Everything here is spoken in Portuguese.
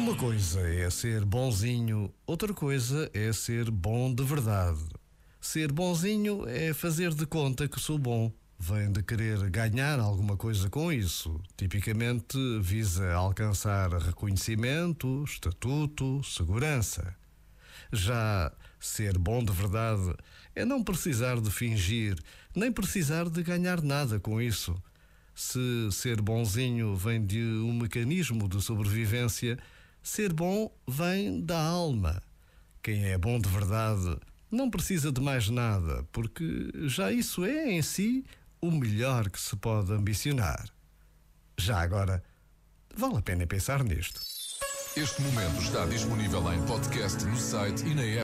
Uma coisa é ser bonzinho, outra coisa é ser bom de verdade. Ser bonzinho é fazer de conta que sou bom. Vem de querer ganhar alguma coisa com isso. Tipicamente visa alcançar reconhecimento, estatuto, segurança. Já ser bom de verdade é não precisar de fingir, nem precisar de ganhar nada com isso. Se ser bonzinho vem de um mecanismo de sobrevivência, ser bom vem da alma. Quem é bom de verdade não precisa de mais nada, porque já isso é em si o melhor que se pode ambicionar. Já agora, vale a pena pensar nisto. Este momento está disponível em podcast no site e na app.